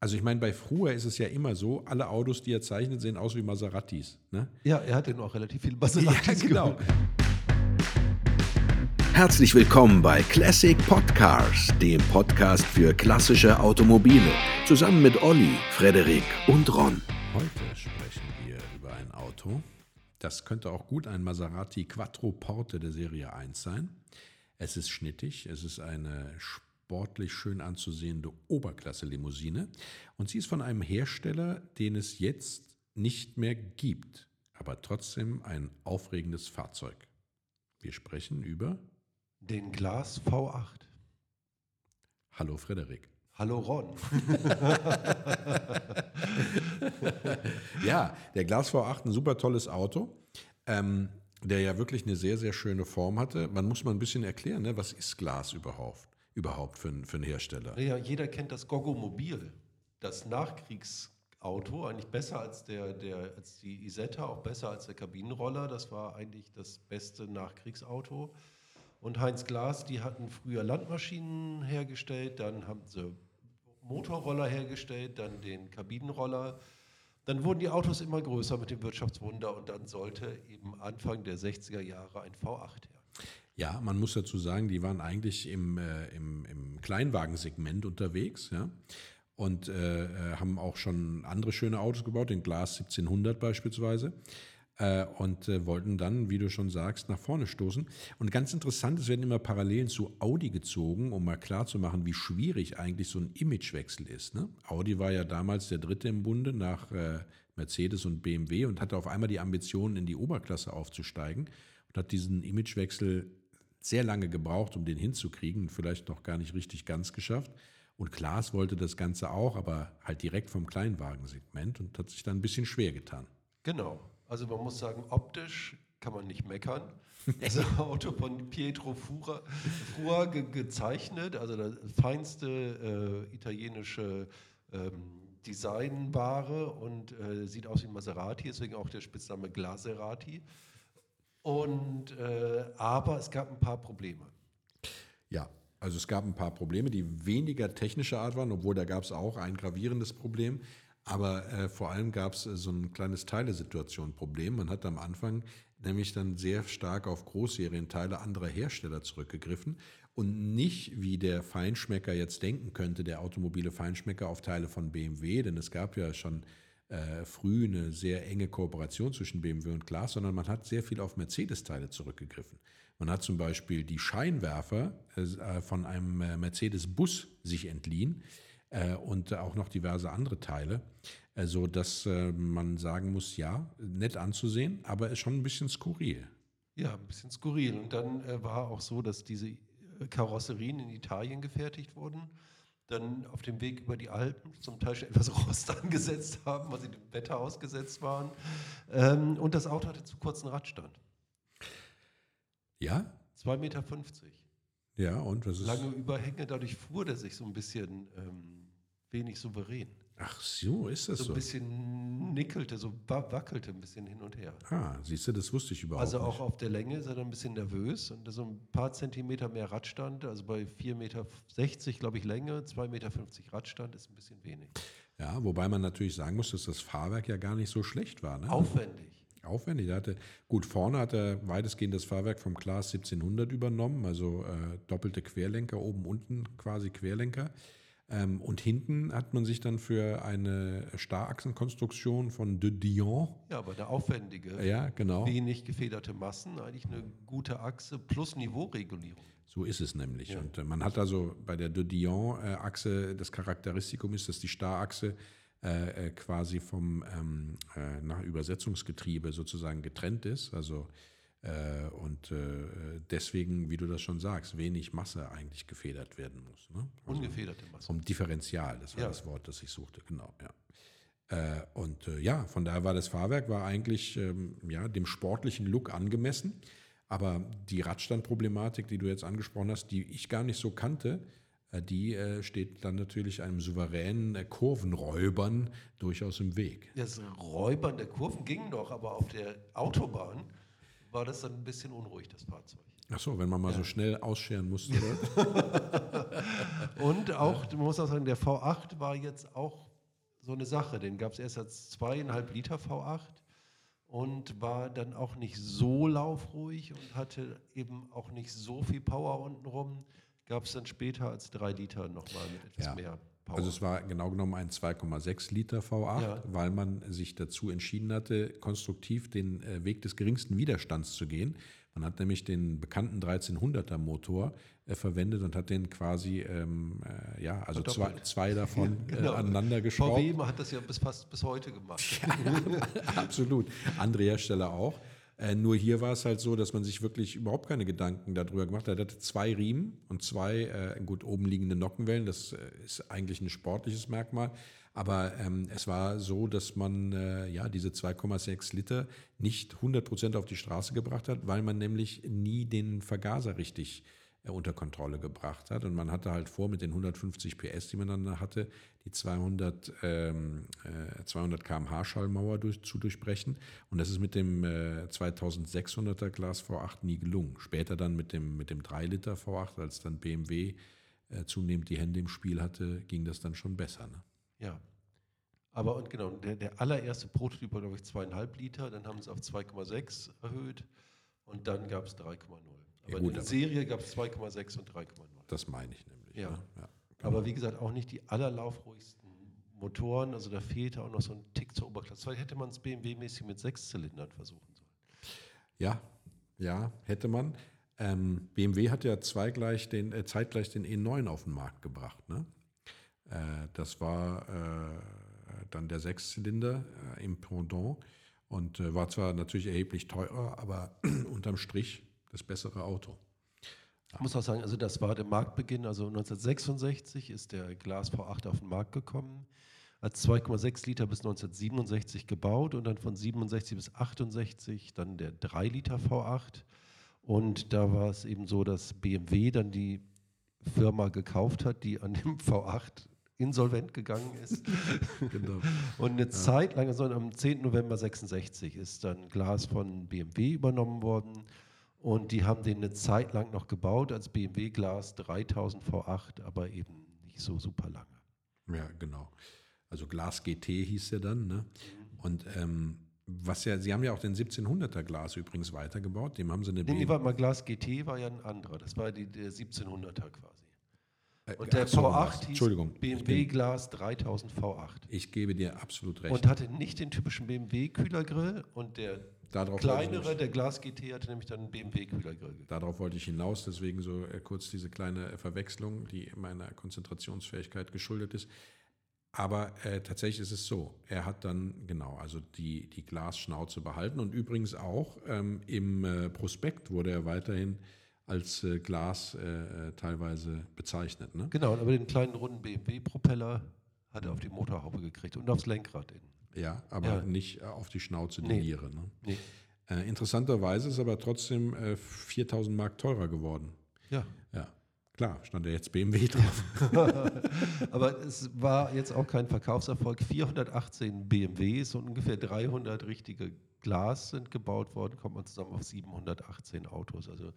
Also ich meine, bei früher ist es ja immer so, alle Autos, die er zeichnet, sehen aus wie Maseratis. Ne? Ja, er hat ja auch relativ viele Maseratis. Ja, genau. Herzlich willkommen bei Classic Podcars, dem Podcast für klassische Automobile, zusammen mit Olli, Frederik und Ron. Heute sprechen wir über ein Auto. Das könnte auch gut ein Maserati Quattro Porte der Serie 1 sein. Es ist schnittig, es ist eine sportlich schön anzusehende Oberklasse-Limousine und sie ist von einem Hersteller, den es jetzt nicht mehr gibt, aber trotzdem ein aufregendes Fahrzeug. Wir sprechen über Den Glas V8. Hallo Frederik. Hallo Ron. Ja, der Glas V8, ein super tolles Auto, ähm, der ja wirklich eine sehr, sehr schöne Form hatte. Man muss mal ein bisschen erklären, ne? was ist Glas überhaupt, überhaupt für, für einen Hersteller? Ja, jeder kennt das Gogomobil, das Nachkriegsauto, eigentlich besser als, der, der, als die Isetta, auch besser als der Kabinenroller. Das war eigentlich das beste Nachkriegsauto. Und Heinz Glas, die hatten früher Landmaschinen hergestellt, dann haben sie Motorroller hergestellt, dann den Kabinenroller. Dann wurden die Autos immer größer mit dem Wirtschaftswunder und dann sollte eben Anfang der 60er Jahre ein V8 her. Ja, man muss dazu sagen, die waren eigentlich im, äh, im, im Kleinwagensegment unterwegs, ja. Und äh, äh, haben auch schon andere schöne Autos gebaut, den Glas 1700 beispielsweise. Äh, und äh, wollten dann, wie du schon sagst, nach vorne stoßen. Und ganz interessant, es werden immer Parallelen zu Audi gezogen, um mal klarzumachen, wie schwierig eigentlich so ein Imagewechsel ist. Ne? Audi war ja damals der dritte im Bunde nach äh, Mercedes und BMW und hatte auf einmal die Ambition, in die Oberklasse aufzusteigen und hat diesen Imagewechsel sehr lange gebraucht, um den hinzukriegen, vielleicht noch gar nicht richtig ganz geschafft. Und Klaas wollte das Ganze auch, aber halt direkt vom Kleinwagensegment und hat sich dann ein bisschen schwer getan. Genau. Also man muss sagen, optisch kann man nicht meckern. Das Auto von Pietro Fura, Frua ge gezeichnet, also das feinste äh, italienische ähm, Designware und äh, sieht aus wie Maserati, deswegen auch der Spitzname Glaserati. Und, äh, aber es gab ein paar Probleme. Ja, also es gab ein paar Probleme, die weniger technischer Art waren, obwohl da gab es auch ein gravierendes Problem. Aber äh, vor allem gab es äh, so ein kleines Teilesituation-Problem. Man hat am Anfang nämlich dann sehr stark auf Großserienteile anderer Hersteller zurückgegriffen und nicht, wie der Feinschmecker jetzt denken könnte, der automobile Feinschmecker auf Teile von BMW, denn es gab ja schon äh, früh eine sehr enge Kooperation zwischen BMW und Glas, sondern man hat sehr viel auf Mercedes-Teile zurückgegriffen. Man hat zum Beispiel die Scheinwerfer äh, von einem äh, Mercedes-Bus sich entliehen äh, und auch noch diverse andere Teile, äh, so dass äh, man sagen muss, ja, nett anzusehen, aber ist schon ein bisschen skurril. Ja, ein bisschen skurril. Und dann äh, war auch so, dass diese äh, Karosserien in Italien gefertigt wurden, dann auf dem Weg über die Alpen zum Teil schon etwas Rost angesetzt haben, weil sie dem Wetter ausgesetzt waren. Ähm, und das Auto hatte zu kurzen Radstand. Ja? 2,50 Meter. Ja, und was ist? Lange Überhänge, dadurch fuhr der sich so ein bisschen ähm, wenig souverän. Ach so, ist das So so? ein bisschen nickelte, so wa- wackelte ein bisschen hin und her. Ah, siehst du, das wusste ich überhaupt Also nicht. auch auf der Länge ist er dann ein bisschen nervös und so ein paar Zentimeter mehr Radstand, also bei 4,60 Meter, glaube ich, Länge, 2,50 Meter Radstand ist ein bisschen wenig. Ja, wobei man natürlich sagen muss, dass das Fahrwerk ja gar nicht so schlecht war. Ne? Aufwendig. Aufwendig. Er hatte, gut, vorne hat er weitestgehend das Fahrwerk vom Class 1700 übernommen, also äh, doppelte Querlenker, oben, unten quasi Querlenker. Ähm, und hinten hat man sich dann für eine Starrachsenkonstruktion von De Dion, Ja, aber der aufwendige, ja, genau, wenig gefederte Massen, eigentlich eine gute Achse plus Niveauregulierung. so ist es nämlich. Ja. Und äh, man hat also bei der De Dion-Achse, das Charakteristikum ist, dass die Starrachse äh, äh, quasi vom ähm, äh, nach Übersetzungsgetriebe sozusagen getrennt ist. Also äh, und äh, deswegen, wie du das schon sagst, wenig Masse eigentlich gefedert werden muss. Ne? Also Ungefederte Masse. vom Differential, das war Ja. das Wort, das ich suchte, genau, ja. Äh, und äh, ja, von daher war das Fahrwerk war eigentlich ähm, ja, dem sportlichen Look angemessen. Aber die Radstandproblematik, die du jetzt angesprochen hast, die ich gar nicht so kannte, äh, die äh, steht dann natürlich einem souveränen äh, Kurvenräubern durchaus im Weg. Das Räubern der Kurven ging noch, aber auf der Autobahn war das dann ein bisschen unruhig, das Fahrzeug. Ach so, wenn man mal so schnell ausscheren musste. Und auch, man muss auch sagen, der V8 war jetzt auch so eine Sache. Den gab es erst als zweieinhalb Liter V8 und war dann auch nicht so laufruhig und hatte eben auch nicht so viel Power untenrum. Gab es dann später als drei Liter nochmal mit etwas Ja. mehr Power. Also es war genau genommen ein 2,6 Liter V8, Ja. weil man sich dazu entschieden hatte, konstruktiv den äh, Weg des geringsten Widerstands zu gehen. Man hat nämlich den bekannten 1300er Motor äh, verwendet und hat den quasi, ähm, äh, ja, also zwei, zwei davon Genau. äh, aneinander geschraubt. VW hat das ja bis fast bis heute gemacht. Absolut. Andere Hersteller auch. Äh, nur hier war es halt so, dass man sich wirklich überhaupt keine Gedanken darüber gemacht hat. Er hatte zwei Riemen und zwei äh, gut oben liegende Nockenwellen. Das äh, ist eigentlich ein sportliches Merkmal. Aber ähm, es war so, dass man äh, ja diese 2,6 Liter nicht 100% auf die Straße gebracht hat, weil man nämlich nie den Vergaser richtig äh, unter Kontrolle gebracht hat. Und man hatte halt vor, mit den 150 PS, die man dann hatte, die 200, ähm, äh, 200 km/h Schallmauer durch, zu durchbrechen. Und das ist mit dem äh, 2600er Glas V8 nie gelungen. Später dann mit dem, mit dem 3 Liter V8, als dann BMW äh, zunehmend die Hände im Spiel hatte, ging das dann schon besser. Ne? Ja. Aber und genau, der, der allererste Prototyp war, glaube ich, zweieinhalb Liter, dann haben sie es auf 2,6 erhöht und dann gab es 3,0. Aber gut, in der Serie gab es 2,6 und 3,0. Das meine ich nämlich. Ja. Ne? ja. Aber wie gesagt, auch nicht die allerlaufruhigsten Motoren, also da fehlte auch noch so ein Tick zur Oberklasse. Vielleicht hätte man es BMW-mäßig mit sechs Zylindern versuchen sollen. Ja, ja, hätte man. Ähm, BMW hat ja zweigleich den, äh, zeitgleich den E9 auf den Markt gebracht. Ne? Äh, das war äh, dann der Sechszylinder äh, im Pendant und äh, war zwar natürlich erheblich teurer, aber unterm Strich das bessere Auto. Ich muss auch sagen, also das war der Marktbeginn. Also 1966 ist der Glas V8 auf den Markt gekommen, als 2,6 Liter bis 1967 gebaut und dann von 67 bis 68 dann der 3 Liter V8. Und da war es eben so, dass BMW dann die Firma gekauft hat, die an dem V8 insolvent gegangen ist. Genau. Und eine Zeit lang, also am 10. November 66, ist dann Glas von BMW übernommen worden. Und die haben den eine Zeit lang noch gebaut als BMW Glas 3000 V8, aber eben nicht so super lange. Ja, genau. Also Glas GT hieß der dann. Ne? Und ähm, was ja, sie haben ja auch den 1700er Glas übrigens weitergebaut. Dem haben sie eine Nee, nee, BMW warte mal, Glas GT war ja ein anderer. Das war die, der 1700er quasi. Äh, Und der so, V8 was? hieß BMW Glas 3000 V8. Ich gebe dir absolut recht. Und hatte nicht den typischen BMW-Kühlergrill und der Darauf kleinere, der Glas GT, hatte nämlich dann einen BMW-Kühlergrill. Darauf wollte ich hinaus, deswegen so äh, kurz diese kleine äh, Verwechslung, die meiner Konzentrationsfähigkeit geschuldet ist. Aber äh, tatsächlich ist es so, er hat dann genau, also die, die Glasschnauze behalten und übrigens auch ähm, im äh, Prospekt wurde er weiterhin als äh, Glas äh, äh, teilweise bezeichnet. Ne? Genau, aber den kleinen runden BMW-Propeller hat er auf die Motorhaube gekriegt und aufs Lenkrad innen. Ja, aber Ja. nicht äh, auf die Schnauze, die Nee. Niere. Ne? Nee. Äh, interessanterweise ist aber trotzdem äh, 4000 Mark teurer geworden. Ja. Ja, klar, stand ja jetzt BMW drauf. Aber es war jetzt auch kein Verkaufserfolg. 418 BMWs und ungefähr 300 richtige Glas sind gebaut worden, kommt man zusammen auf 718 Autos. Also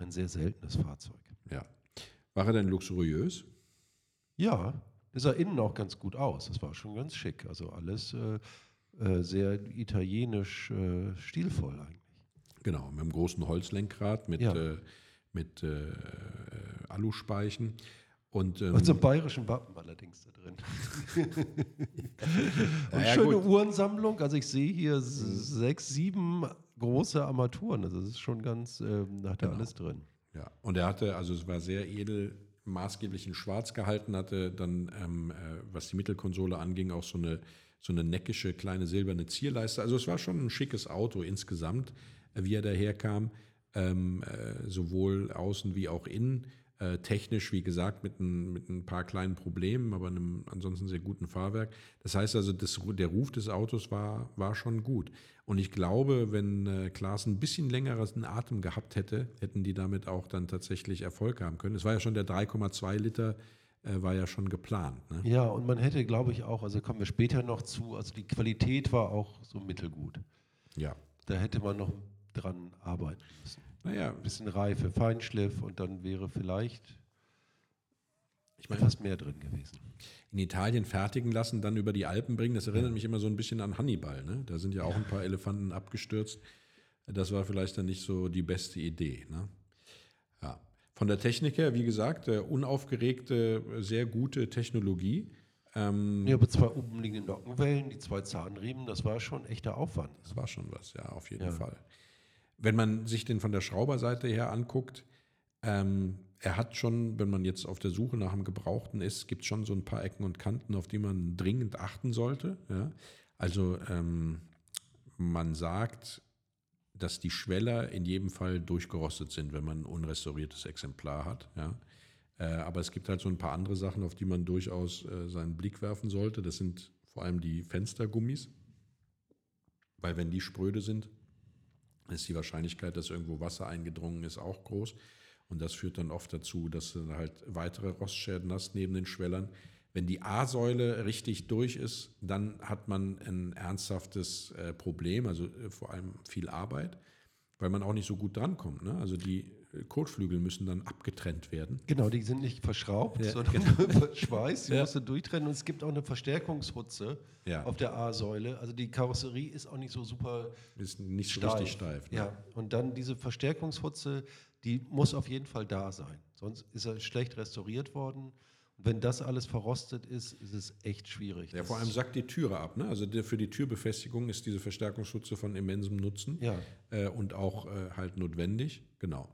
ein sehr seltenes Fahrzeug. Ja. War er denn luxuriös? Ja, das sah innen auch ganz gut aus. Das war schon ganz schick. Also alles äh, äh, sehr italienisch äh, stilvoll eigentlich. Genau, mit einem großen Holzlenkrad, mit, Ja. äh, mit äh, Aluspeichen. Und, ähm, Und so bayerischen Wappen allerdings da drin. Und ja, schöne gut. Uhrensammlung. Also ich sehe hier s- sechs, sieben große Armaturen. Also das ist schon ganz, ähm, da hat er Genau. alles drin. ja. Und er hatte, also es war sehr edel, maßgeblich in Schwarz gehalten, hatte dann, ähm, äh, was die Mittelkonsole anging, auch so eine, so eine neckische kleine silberne Zierleiste. Also es war schon ein schickes Auto insgesamt, äh, wie er daherkam, ähm, äh, sowohl außen wie auch innen. Äh, technisch, wie gesagt, mit ein, mit ein paar kleinen Problemen, aber einem ansonsten sehr guten Fahrwerk. Das heißt also, das, der Ruf des Autos war, war schon gut. Und ich glaube, wenn äh, Klaas ein bisschen längeren Atem gehabt hätte, hätten die damit auch dann tatsächlich Erfolg haben können. Es war ja schon der 3,2 Liter, äh, war ja schon geplant. Ne? Ja, und man hätte, glaube ich, auch, also kommen wir später noch zu, also die Qualität war auch so mittelgut. Ja. Da hätte man noch dran arbeiten müssen. Naja, Ein bisschen Reife, Feinschliff und dann wäre vielleicht Ich meine, etwas mehr drin gewesen. in Italien fertigen lassen, dann über die Alpen bringen, das erinnert mich immer so ein bisschen an Hannibal. Ne? Da sind ja auch ein paar Elefanten abgestürzt. Das war vielleicht dann nicht so die beste Idee. Ne? Ja. Von der Technik her, wie gesagt, äh, unaufgeregte, sehr gute Technologie. Ähm, Ja, aber zwei umliegende Nockenwellen, die zwei Zahnriemen, das war schon echter Aufwand. Das war schon was, ja, auf jeden Ja. Fall. Wenn man sich den von der Schrauberseite her anguckt, ähm, er hat schon, wenn man jetzt auf der Suche nach einem Gebrauchten ist, gibt es schon so ein paar Ecken und Kanten, auf die man dringend achten sollte. Ja? Also ähm, man sagt, dass die Schweller in jedem Fall durchgerostet sind, wenn man ein unrestauriertes Exemplar hat. Ja? Äh, aber es gibt halt so ein paar andere Sachen, auf die man durchaus äh, seinen Blick werfen sollte. Das sind vor allem die Fenstergummis. Weil wenn die spröde sind, ist die Wahrscheinlichkeit, dass irgendwo Wasser eingedrungen ist, auch groß. Und das führt dann oft dazu, dass du halt weitere Rostschäden hast neben den Schwellern. Wenn die A-Säule richtig durch ist, dann hat man ein ernsthaftes äh, Problem, also äh, vor allem viel Arbeit, weil man auch nicht so gut drankommt. Ne? Also die Kotflügel müssen dann abgetrennt werden. Genau, die sind nicht verschraubt, Ja, sondern verschweißt. Die Ja. musst du durchtrennen. Und es gibt auch eine Verstärkungshutze Ja. auf der A-Säule. Also die Karosserie ist auch nicht so super Ist nicht steif. richtig steif. Ne? Ja, und dann diese Verstärkungshutze, die muss auf jeden Fall da sein. Sonst ist er schlecht restauriert worden. Und wenn das alles verrostet ist, ist es echt schwierig. Ja, vor allem sackt die Türe ab. Ne? Also der, für die Türbefestigung ist diese Verstärkungsschutze von immensem Nutzen Ja. äh, und auch äh, halt notwendig. Genau.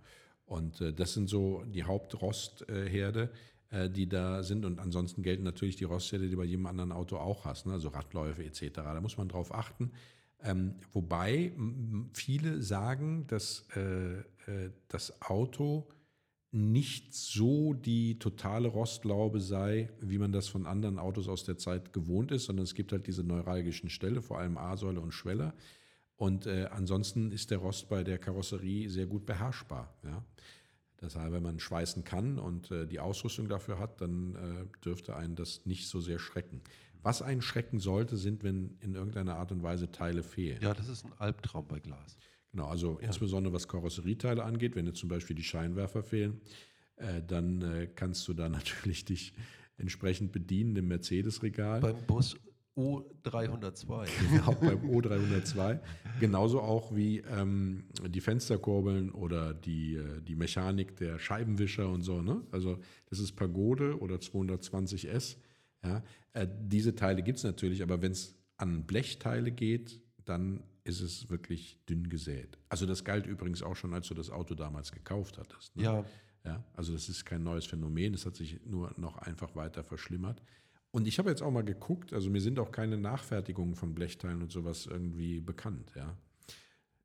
Und äh, das sind so die Hauptrostherde, äh, die da sind. Und ansonsten gelten natürlich die Rostherde, die bei jedem anderen Auto auch hast. Ne? Also Radläufe etc. Da muss man drauf achten. Ähm, wobei viele sagen, dass äh, äh, das Auto nicht so die totale Rostlaube sei, wie man das von anderen Autos aus der Zeit gewohnt ist, sondern es gibt halt diese neuralgischen Stelle, vor allem A-Säule und Schweller. Und äh, ansonsten ist der Rost bei der Karosserie sehr gut beherrschbar. Ja? Das heißt, wenn man schweißen kann und äh, die Ausrüstung dafür hat, dann äh, dürfte einen das nicht so sehr schrecken. Was einen schrecken sollte, sind, wenn in irgendeiner Art und Weise Teile fehlen. ja, das ist ein Albtraum bei Glas. Genau, also insbesondere was Karosserieteile angeht, wenn dir zum Beispiel die Scheinwerfer fehlen, äh, dann äh, kannst du da natürlich dich entsprechend bedienen im Mercedes-Regal. Beim Bus O302. auch beim O302. Genauso auch wie ähm, die Fensterkurbeln oder die, äh, die Mechanik der Scheibenwischer und so. Ne? Also das ist Pagode oder 220S. Ja? Äh, diese Teile gibt es natürlich, aber wenn es an Blechteile geht, dann ist es wirklich dünn gesät. Also das galt übrigens auch schon, als du das Auto damals gekauft hattest. Ne? ja, Ja, also das ist kein neues Phänomen, es hat sich nur noch einfach weiter verschlimmert. Und ich habe jetzt auch mal geguckt, also mir sind auch keine Nachfertigungen von Blechteilen und sowas irgendwie bekannt, ja.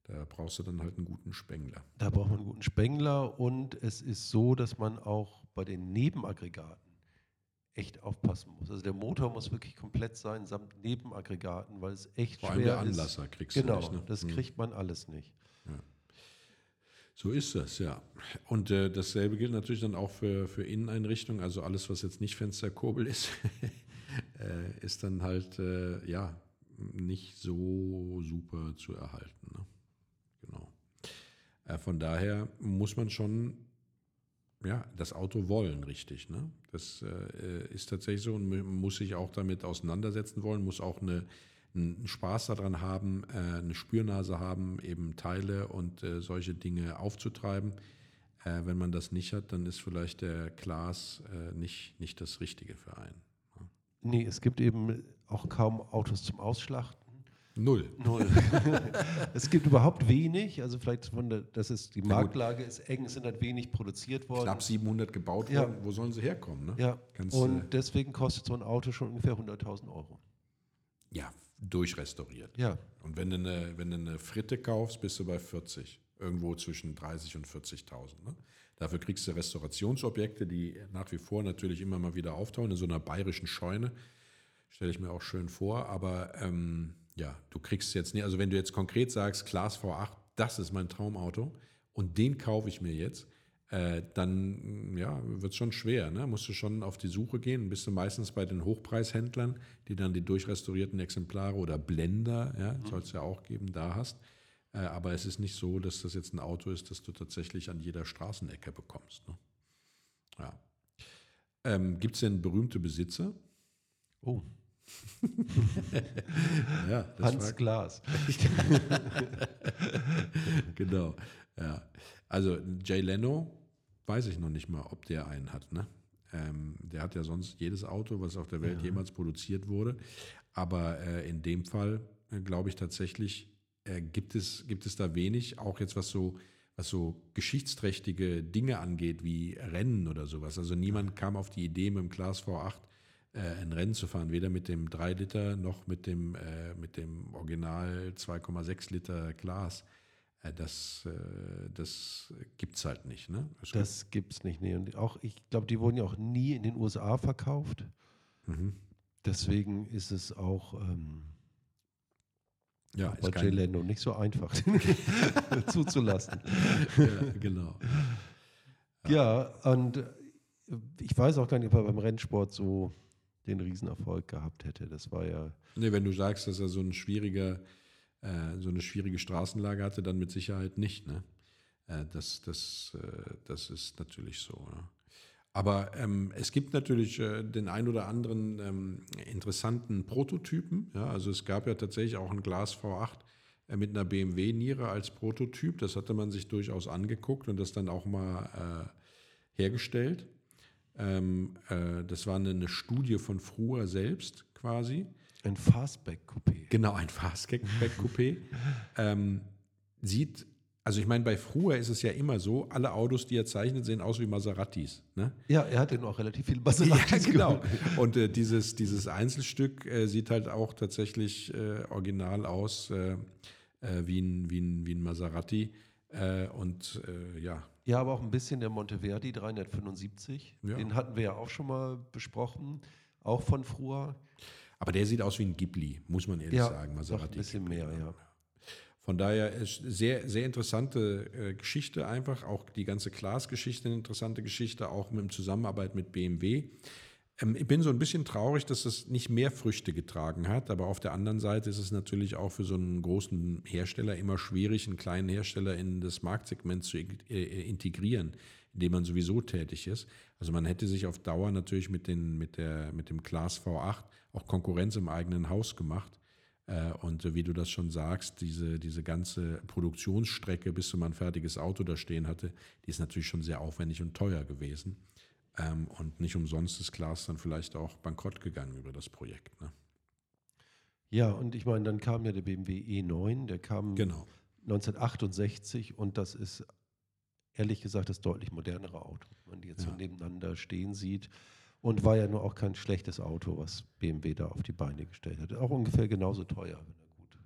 Da brauchst du dann halt einen guten Spengler. da braucht man einen guten Spengler und es ist so, dass man auch bei den Nebenaggregaten echt aufpassen muss. Also der Motor muss wirklich komplett sein, samt Nebenaggregaten, weil es echt Vor allem schwer der ist. Anlasser kriegst Genau, du nicht. Ne? das Hm. kriegt man alles nicht. So ist das, ja. Und äh, dasselbe gilt natürlich dann auch für, für Inneneinrichtungen. Also alles, was jetzt nicht Fensterkurbel ist, äh, ist dann halt, äh, ja, nicht so super zu erhalten. Ne? Genau. Äh, von daher muss man schon, ja, das Auto wollen, richtig. Ne? Das äh, ist tatsächlich so und muss sich auch damit auseinandersetzen wollen, muss auch eine einen Spaß daran haben, äh, eine Spürnase haben, eben Teile und äh, solche Dinge aufzutreiben. Äh, wenn man das nicht hat, dann ist vielleicht der Glas äh, nicht, nicht das Richtige für einen. Nee, es gibt eben auch kaum Autos zum Ausschlachten. Null. Null. es gibt überhaupt wenig, also vielleicht von der, das ist die. Marktlage ist eng, es sind halt wenig produziert worden. Knapp 700 gebaut Ja. worden. Wo sollen sie herkommen? Ne? Ja, Ganz, und äh, deswegen kostet so ein Auto schon ungefähr 100.000 Euro. ja, durchrestauriert. Ja, Und wenn du, eine, wenn du eine Fritte kaufst, bist du bei 40. Irgendwo zwischen 30 und 40.000. Ne? Dafür kriegst du Restaurationsobjekte, die nach wie vor natürlich immer mal wieder auftauchen, in so einer bayerischen Scheune. Stelle ich mir auch schön vor. Aber ähm, ja, du kriegst jetzt nicht, also wenn du jetzt konkret sagst, Class V8, das ist mein Traumauto und den kaufe ich mir jetzt, äh, dann ja, wird es schon schwer. Ne? Musst du schon auf die Suche gehen. Bist du meistens bei den Hochpreishändlern, die dann die durchrestaurierten Exemplare oder Blender, ja, soll es ja auch geben, da hast. Äh, aber es ist nicht so, dass das jetzt ein Auto ist, das du tatsächlich an jeder Straßenecke bekommst. Ne? Ja. Ähm, Gibt es denn berühmte Besitzer? Oh, Ja, das Hans fragt- Glas. genau. Ja. Also Jay Leno, weiß ich noch nicht mal, ob der einen hat. Ne? Ähm, der hat ja sonst jedes Auto, was auf der Welt jemals produziert wurde. Aber äh, in dem Fall äh, glaube ich tatsächlich, äh, gibt, es, gibt es da wenig, auch jetzt was so, was so geschichtsträchtige Dinge angeht, wie Rennen oder sowas. Also niemand kam auf die Idee, mit dem Class V8 äh, ein Rennen zu fahren, weder mit dem 3 Liter noch mit dem, äh, mit dem Original 2,6 Liter Glas. Äh, das äh, das gibt es halt nicht. Ne? Es Das gibt's nicht. Nee. Und auch, ich glaube, die wurden ja auch nie in den USA verkauft. Mhm. Deswegen ist es auch ähm, ja, bei Jay Leno nicht so einfach zuzulassen. ja, genau. Ja, und äh, ich weiß auch gar nicht, ob er beim Rennsport so den Riesenerfolg gehabt hätte. Das war ja, Nee, wenn du sagst, dass er so ein schwieriger, äh, so eine schwierige Straßenlage hatte, dann mit Sicherheit nicht. Ne? Äh, das, das, äh, das ist natürlich so. Ne? Aber ähm, es gibt natürlich äh, den ein oder anderen ähm, interessanten Prototypen. Ja? Also es gab ja tatsächlich auch ein Glas V8 äh, mit einer BMW-Niere als Prototyp. Das hatte man sich durchaus angeguckt und das dann auch mal äh, hergestellt. Ähm, äh, das war eine, eine Studie von Fruer selbst quasi. Ein Fastback-Coupé. Genau, ein Fastback-Coupé. ähm, sieht, also ich meine, bei Fruer ist es ja immer so, alle Autos, die er zeichnet, sehen aus wie Maseratis. Ne? Ja, er hat ja auch relativ viel Maseratis genau. gemacht. Und äh, dieses, dieses Einzelstück äh, sieht halt auch tatsächlich äh, original aus, äh, äh, wie, ein, wie, ein, wie ein Maserati. Äh, und äh, ja, Ja, aber auch ein bisschen der Monteverdi 375. Ja. Den hatten wir ja auch schon mal besprochen. Auch von Frua. Aber der sieht aus wie ein Ghibli, muss man ehrlich Ja, sagen. Maserati. ein bisschen Ghibli, mehr, ne? ja. Von daher ist sehr, sehr interessante äh, Geschichte einfach, auch die ganze Klaas-Geschichte eine interessante Geschichte, auch mit Zusammenarbeit mit BMW. Ähm, ich bin so ein bisschen traurig, dass es nicht mehr Früchte getragen hat, aber auf der anderen Seite ist es natürlich auch für so einen großen Hersteller immer schwierig, einen kleinen Hersteller in das Marktsegment zu äh, integrieren, in dem man sowieso tätig ist. Also man hätte sich auf Dauer natürlich mit, den, mit, der, mit dem Class V8 auch Konkurrenz im eigenen Haus gemacht. Äh, Und wie du das schon sagst, diese, diese ganze Produktionsstrecke, bis man ein fertiges Auto da stehen hatte, die ist natürlich schon sehr aufwendig und teuer gewesen. Ähm, Und nicht umsonst ist Klaas dann vielleicht auch bankrott gegangen über das Projekt. Ne? Ja, und ich meine, dann kam ja der BMW E9, der kam Genau. 1968 und das ist ehrlich gesagt das deutlich modernere Auto, wenn man die jetzt so Ja. nebeneinander stehen sieht. Und war ja nur auch kein schlechtes Auto, was BMW da auf die Beine gestellt hat. Auch ungefähr genauso teuer, wenn er gut,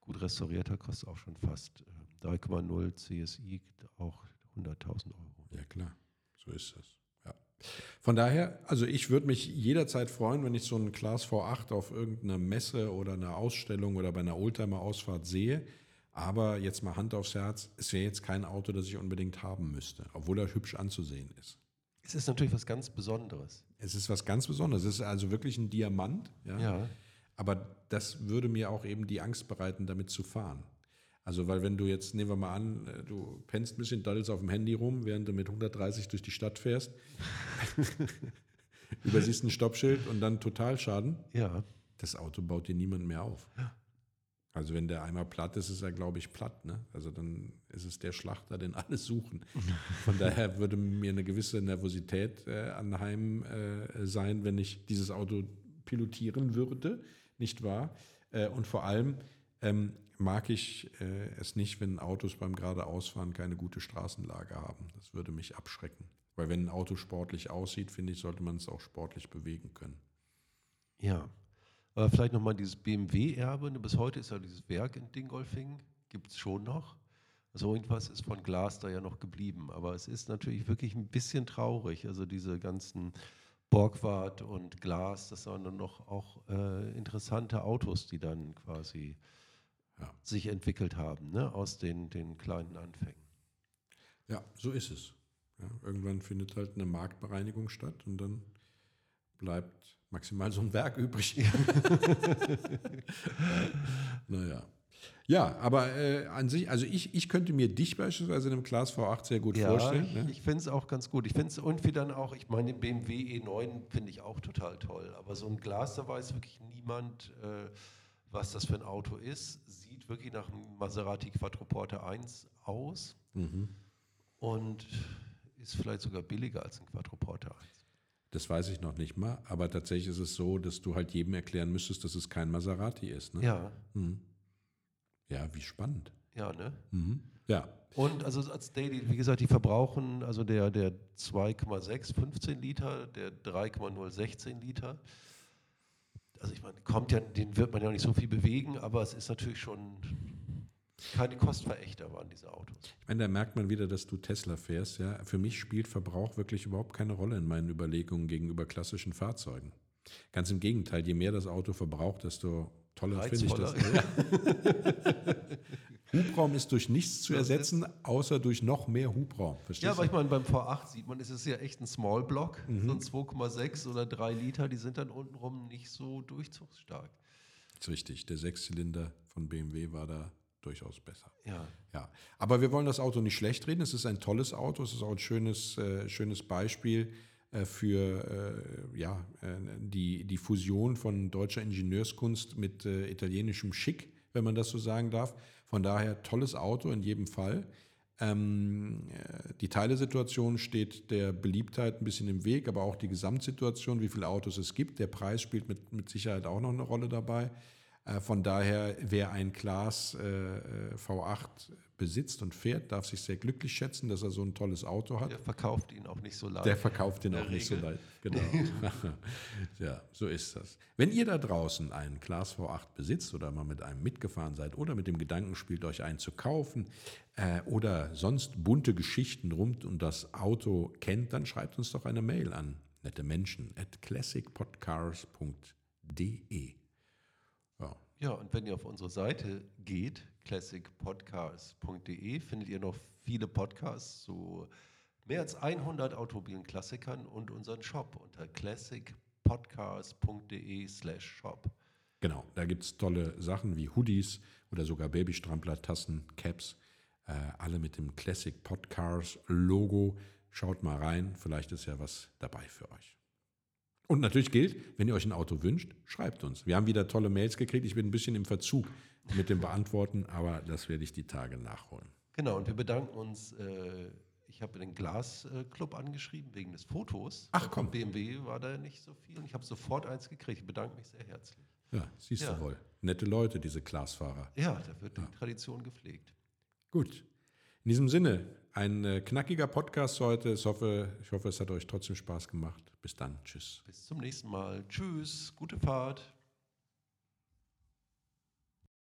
gut restauriert hat, kostet auch schon fast äh, 3,0 CSI, auch 100.000 Euro. Ja, klar. So ist es. Ja. Von daher, also ich würde mich jederzeit freuen, wenn ich so einen Class V8 auf irgendeiner Messe oder einer Ausstellung oder bei einer Oldtimer-Ausfahrt sehe. Aber jetzt mal Hand aufs Herz, es wäre jetzt kein Auto, das ich unbedingt haben müsste, obwohl er hübsch anzusehen ist. Es ist natürlich was ganz Besonderes. Es ist was ganz Besonderes. Es ist also wirklich ein Diamant. Ja? Ja. Aber das würde mir auch eben die Angst bereiten, damit zu fahren. Also, weil wenn du jetzt, nehmen wir mal an, äh, du pennst ein bisschen, daddelst auf dem Handy rum, während du mit 130 durch die Stadt fährst, übersiehst ein Stoppschild und dann Totalschaden, Ja. das Auto baut dir niemand mehr auf. Also wenn der einmal platt ist, ist er, glaube ich, platt. Ne? Also dann ist es der Schlachter, den alle suchen. Von daher würde mir eine gewisse Nervosität äh, anheim äh, sein, wenn ich dieses Auto pilotieren würde, nicht wahr? Äh, und vor allem ähm, mag ich äh, es nicht, wenn Autos beim geradeausfahren keine gute Straßenlage haben. Das würde mich abschrecken. Weil wenn ein Auto sportlich aussieht, finde ich, sollte man es auch sportlich bewegen können. Ja. Aber vielleicht nochmal dieses BMW-Erbe. Bis heute ist ja dieses Werk in Dingolfing, gibt es schon noch. Also irgendwas ist von Glas da ja noch geblieben. Aber es ist natürlich wirklich ein bisschen traurig. Also diese ganzen Borgward und Glas, das waren dann noch auch äh, interessante Autos, die dann quasi Ja. sich entwickelt haben, ne? aus den, den kleinen Anfängen. Ja, so ist es. Ja, irgendwann findet halt eine Marktbereinigung statt und dann bleibt maximal so ein Werk übrig. naja. Ja, aber äh, an sich, also ich, ich könnte mir dich beispielsweise in einem Class V8 sehr gut Ja, vorstellen. ich, Ne? ich finde es auch ganz gut. Ich finde es irgendwie dann auch, ich meine, den BMW E9 finde ich auch total toll. Aber so ein Glas, da weiß wirklich niemand, äh, was das für ein Auto ist. Sieht wirklich nach einem Maserati Quattroporte 1 aus Mhm. und ist vielleicht sogar billiger als ein Quattroporte 1. Das weiß ich noch nicht mal, aber tatsächlich ist es so, dass du halt jedem erklären müsstest, dass es kein Maserati ist. Ne? Ja, Mhm. Ja, wie spannend. ja, ne? Mhm. Ja, Und also als Daily, wie gesagt, die verbrauchen, also der, der 2,6 15 Liter, der 3,0 16 Liter. Also ich meine, kommt ja, den wird man ja nicht so viel bewegen, aber es ist natürlich schon keine Kostverächter waren diese Autos. ich meine, da merkt man wieder, dass du Tesla fährst. Ja, für mich spielt Verbrauch wirklich überhaupt keine Rolle in meinen Überlegungen gegenüber klassischen Fahrzeugen. Ganz im Gegenteil, je mehr das Auto verbraucht, desto toller finde ich das. Hubraum ist durch nichts zu ersetzen, außer durch noch mehr Hubraum. Verstehst Ja, du? aber ich meine, beim V8 sieht man, es ist ja echt ein Small Block, Mhm. so ein 2,6 oder 3 Liter, die sind dann untenrum nicht so durchzugsstark. Das ist richtig. Der Sechszylinder von BMW war da durchaus besser. Ja. Ja, aber wir wollen das Auto nicht schlecht reden. Es ist ein tolles Auto. Es ist auch ein schönes, äh, schönes Beispiel äh, für äh, ja, äh, die, die Fusion von deutscher Ingenieurskunst mit äh, italienischem Schick, wenn man das so sagen darf. Von daher tolles Auto in jedem Fall. Ähm, äh, die Teilesituation steht der Beliebtheit ein bisschen im Weg, aber auch die Gesamtsituation, wie viele Autos es gibt. Der Preis spielt mit, mit Sicherheit auch noch eine Rolle dabei. Äh, Von daher, wer ein Glas äh, äh, V8 besitzt und fährt, darf sich sehr glücklich schätzen, dass er so ein tolles Auto hat. Der verkauft ihn auch nicht so leicht. Der verkauft In auch der nicht so Regel. leicht. Genau. ja, so ist das. Wenn ihr da draußen einen Glas V8 besitzt oder mal mit einem mitgefahren seid oder mit dem Gedanken spielt, euch einen zu kaufen äh, oder sonst bunte Geschichten rund um das Auto kennt, dann schreibt uns doch eine Mail an nette Menschen at classicpodcars.de. Ja. Und wenn ihr auf unsere Seite geht, classicpodcasts.de, findet ihr noch viele Podcasts zu mehr als 100 automobilen Klassikern und unseren Shop unter classicpodcasts.de slash shop. Genau, da gibt es tolle Sachen wie Hoodies oder sogar Babystrampler, Tassen, Caps, äh, alle mit dem Classic Podcars Logo. Schaut mal rein, vielleicht ist ja was dabei für euch. Und natürlich gilt, wenn ihr euch ein Auto wünscht, schreibt uns. Wir haben wieder tolle Mails gekriegt. Ich bin ein bisschen im Verzug mit dem Beantworten, aber das werde ich die Tage nachholen. Genau, und wir bedanken uns. Äh, ich habe den Glasclub angeschrieben wegen des Fotos. Ach, komm. BMW war da nicht so viel und ich habe sofort eins gekriegt. Ich bedanke mich sehr herzlich. Ja, siehst Ja. du wohl. Nette Leute, diese Glasfahrer. Ja, da wird die Tradition gepflegt. Gut. In diesem Sinne, ein äh, knackiger Podcast heute. Ich hoffe, ich hoffe, es hat euch trotzdem Spaß gemacht. Bis dann. Tschüss. Bis zum nächsten Mal. Tschüss, gute Fahrt.